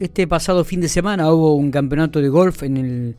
Este pasado fin de semana hubo un campeonato de golf en, el,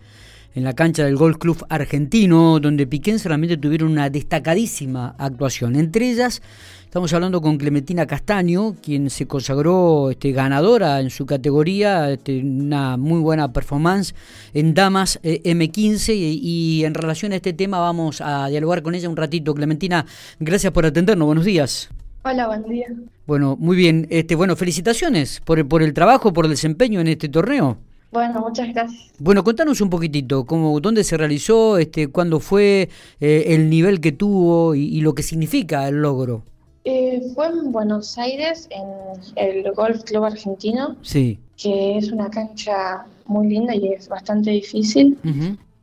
en la cancha del Golf Club Argentino, donde Piquense realmente tuvieron una destacadísima actuación. Entre ellas, estamos hablando con Clementina Castaño, quien se consagró este, ganadora en su categoría, este, una muy buena performance en Damas eh, M15. Y, y en relación a este tema, vamos a dialogar con ella un ratito. Clementina, gracias por atendernos. Buenos días. Hola, buen día. Bueno, muy bien. Este, bueno, felicitaciones por el, por el trabajo, por el desempeño en este torneo. Bueno, muchas gracias. Bueno, contanos un poquitito, cómo, dónde se realizó, este, cuándo fue, eh, el nivel que tuvo y, y, lo que significa el logro. Eh, fue en Buenos Aires, en el Golf Club Argentino, Sí. que es una cancha muy linda y es bastante difícil.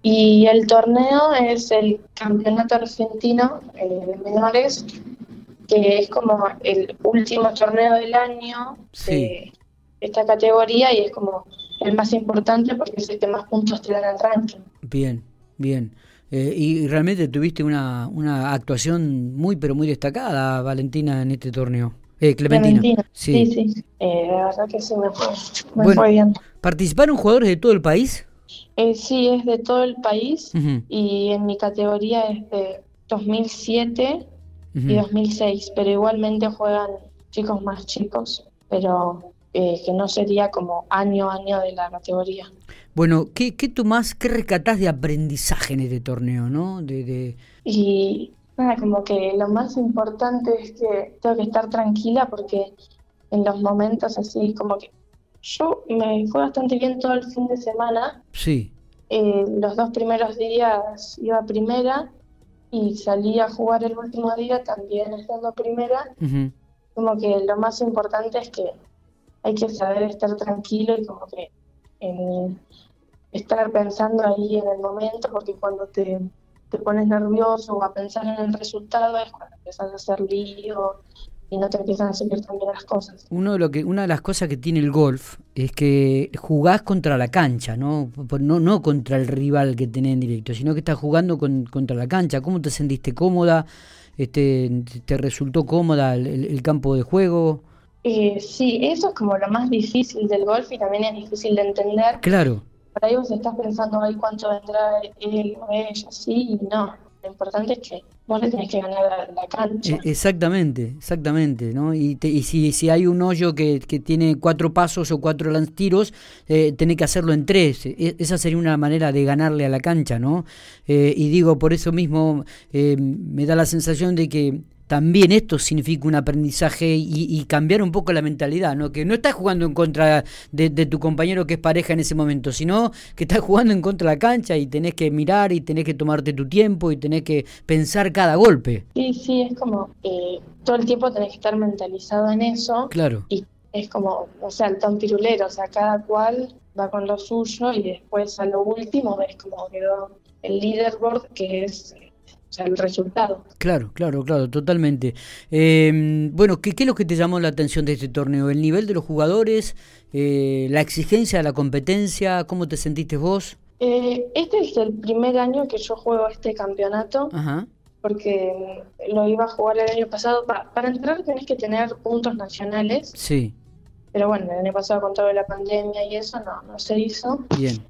Y el torneo es el Campeonato Argentino eh, de Menores, que es como el último torneo del año Sí. de esta categoría y es como el más importante porque es el que más puntos te dan al ranking. Bien, bien. Eh, y realmente tuviste una, una actuación muy, pero muy destacada, Valentina, en este torneo. Eh, Clementina. Clementina. Sí. Sí, sí. Eh, la verdad que sí me fue, me Bueno. fue bien. ¿Participaron jugadores de todo el país? Eh, sí, es de todo el país y en mi categoría es de 2007 y 2006, pero igualmente juegan chicos más chicos, pero eh, que no sería como año a año de la categoría. Bueno, ¿qué, qué tomás, qué rescatás de aprendizaje en este torneo, no? De, de... Y nada, como que lo más importante es que tengo que estar tranquila porque en los momentos así como que yo me fue bastante bien todo el fin de semana. Sí, Eh, los dos primeros días iba primera y salí a jugar el último día también estando primera. Como que lo más importante es que hay que saber estar tranquilo y como que en estar pensando ahí en el momento, porque cuando te, te pones nervioso o a pensar en el resultado es cuando empiezas a hacer lío y no te empiezan a salir tan bien las cosas. Uno de lo que, una de las cosas que tiene el golf es que jugás contra la cancha, ¿no? No, no contra el rival que tenés en directo, sino que estás jugando con- contra la cancha. ¿Cómo te sentiste cómoda? Este, ¿Te resultó cómoda el, el- el campo de juego? Eh, sí, eso es como lo más difícil del golf y también es difícil de entender. Claro, Por ahí vos estás pensando, ay, cuánto vendrá él o ella, sí, y no. Lo importante es que vos le tenés que ganar a la cancha. e- exactamente, exactamente, ¿no? Y, te- y si, si hay un hoyo que, que tiene cuatro pasos o cuatro tiros, eh, tenés que hacerlo en tres. E- esa sería una manera de ganarle a la cancha, ¿no? Eh, y digo, por eso mismo eh, me da la sensación de que también esto significa un aprendizaje y, y cambiar un poco la mentalidad, ¿no? Que no estás jugando en contra de, de tu compañero que es pareja en ese momento, sino que estás jugando en contra de la cancha y tenés que mirar y tenés que tomarte tu tiempo y tenés que pensar cada golpe. Sí, sí, es como eh, todo el tiempo tenés que estar mentalizado en eso Claro. y es como, o sea, el tan pirulero, o sea, cada cual va con lo suyo y después a lo último ves como quedó el leaderboard que es o sea, el resultado. Claro, claro, claro, totalmente. Eh, bueno, ¿qué, ¿qué es lo que te llamó la atención de este torneo? ¿El nivel de los jugadores? Eh, ¿La exigencia de la competencia? ¿Cómo te sentiste vos? Eh, este es el primer año que yo juego este campeonato Ajá, porque mm, lo iba a jugar el año pasado. Pa- para entrar tenés que tener puntos nacionales, sí, pero bueno, el año pasado con toda la pandemia y eso no, no se hizo. bien.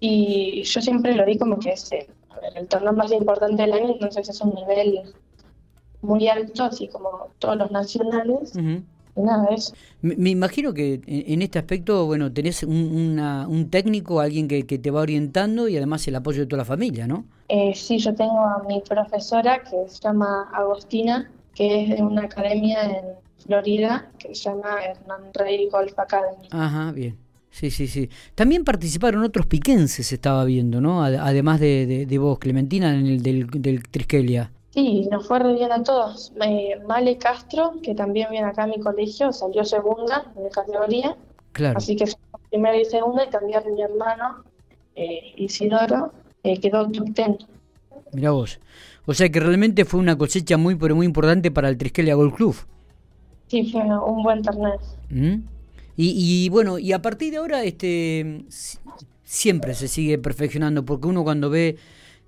Y yo siempre lo vi como que es el, a ver, el torneo más importante del año, entonces es un nivel muy alto, así como todos los nacionales. Ujú. Y nada, eso. Me, me imagino que en, en este aspecto, bueno, tenés un, una- un técnico, alguien que, que te va orientando y además el apoyo de toda la familia, ¿no? Eh, sí, yo tengo a mi profesora que se llama Agostina, que es de una academia en Florida que se llama Hernán Rey Golf Academy. Ajá, bien. Sí, sí, sí. También participaron otros piquenses, estaba viendo, ¿no? Ade- Además de, de, de vos, Clementina, en el del, del Triskelia. Sí, nos fue re bien a todos. Eh, Male Castro, que también viene acá a mi colegio, salió segunda en la categoría. Claro. Así que primera y segunda, y también mi hermano, eh, Isidoro, eh, quedó top ten. Mirá vos. O sea que realmente fue una cosecha muy, pero muy importante para el Triskelia Golf Club. Sí, fue un buen torneo. ¿Mm? Y, y bueno, y a partir de ahora, este si- siempre se sigue perfeccionando, porque uno cuando ve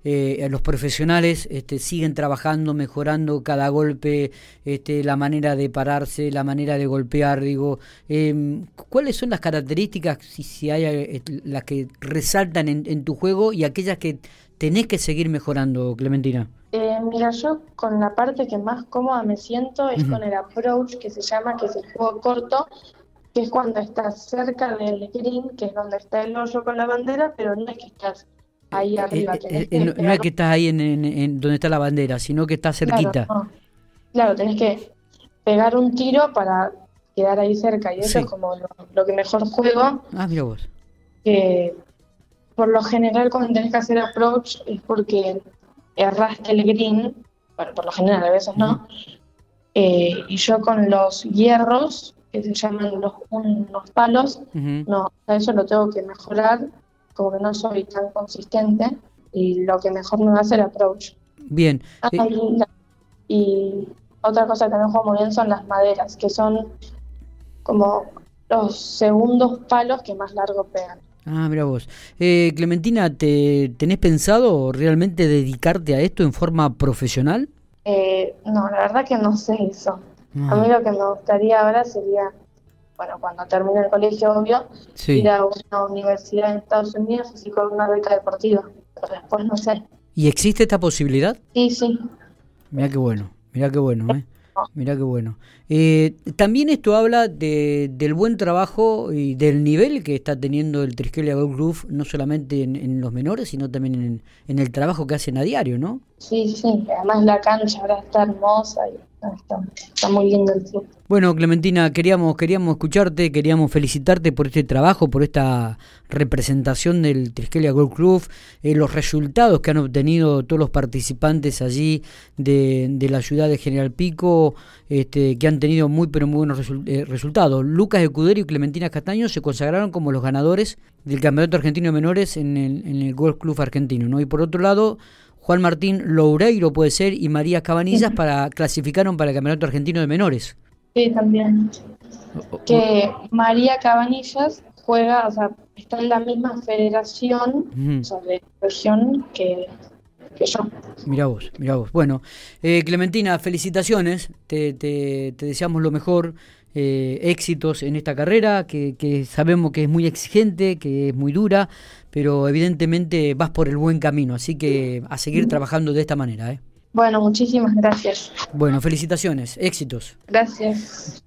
eh, los profesionales este, siguen trabajando, mejorando cada golpe, este, la manera de pararse, la manera de golpear, digo, em, ¿cuáles son las características, si, si hay eh, las que resaltan en, en tu juego y aquellas que tenés que seguir mejorando, Clementina? Eh, mira, yo con la parte que más cómoda me siento es con el approach que se llama, que es el juego corto, que es cuando estás cerca del green, que es donde está el hoyo con la bandera, pero no es que estás ahí eh, arriba. Eh, no, es que estás ahí en, donde está la bandera, sino que estás cerquita. Claro, tenés que pegar un tiro para quedar ahí cerca, y eso es como lo, que mejor juego. Ah, mira vos. Que por lo general cuando tenés que hacer approach es porque erraste el green, bueno, por lo general a veces no, eh, y yo con los hierros, que se llaman los unos palos, no, eso lo tengo que mejorar, como que no soy tan consistente, y lo que mejor me va a hacer approach. Bien. Ah, y, otra cosa que me juego muy bien son las maderas, que son como los segundos palos que más largo pegan. Ah, mira vos. Eh, Clementina, ¿te, ¿tenés pensado realmente dedicarte a esto en forma profesional? Eh, no, la verdad que no sé eso. A mí lo que me gustaría ahora sería, bueno, cuando termine el colegio, obvio, ir a una universidad en Estados Unidos así con una beca deportiva. Pero después no sé. ¿Y existe esta posibilidad? Sí, sí. Mira qué bueno, mira qué bueno, ¿eh? Mira qué bueno. Eh, también esto habla de, del buen trabajo y del nivel que está teniendo el Triskelia Golf Club, no solamente en, los menores, sino también en, en, el trabajo que hacen a diario, ¿no? Sí, sí, además la cancha ahora está hermosa y está, muy lindo el club. Bueno, Clementina, queríamos, queríamos escucharte, queríamos felicitarte por este trabajo, por esta representación del Triskelia Golf Club, eh, los resultados que han obtenido todos los participantes allí de, de la ciudad de General Pico, este, que han tenido muy pero muy buenos eh, resultados. Lucas Escudero y Clementina Castaño se consagraron como los ganadores del Campeonato Argentino de Menores en el, en el Golf Club Argentino. ¿no? Y por otro lado, Juan Martín Loureiro puede ser y María Cabanillas para clasificaron para el Campeonato Argentino de Menores. Sí, también. Que María Cabanillas juega, o sea, está en la misma federación, sobre región que Mira vos, mira vos. Bueno, eh, Clementina, felicitaciones, te, te, deseamos lo mejor, eh, éxitos en esta carrera, que, sabemos que es muy exigente, que es muy dura, pero evidentemente vas por el buen camino, así que a seguir trabajando de esta manera. ¿eh? Bueno, muchísimas gracias. Bueno, felicitaciones, éxitos. Gracias.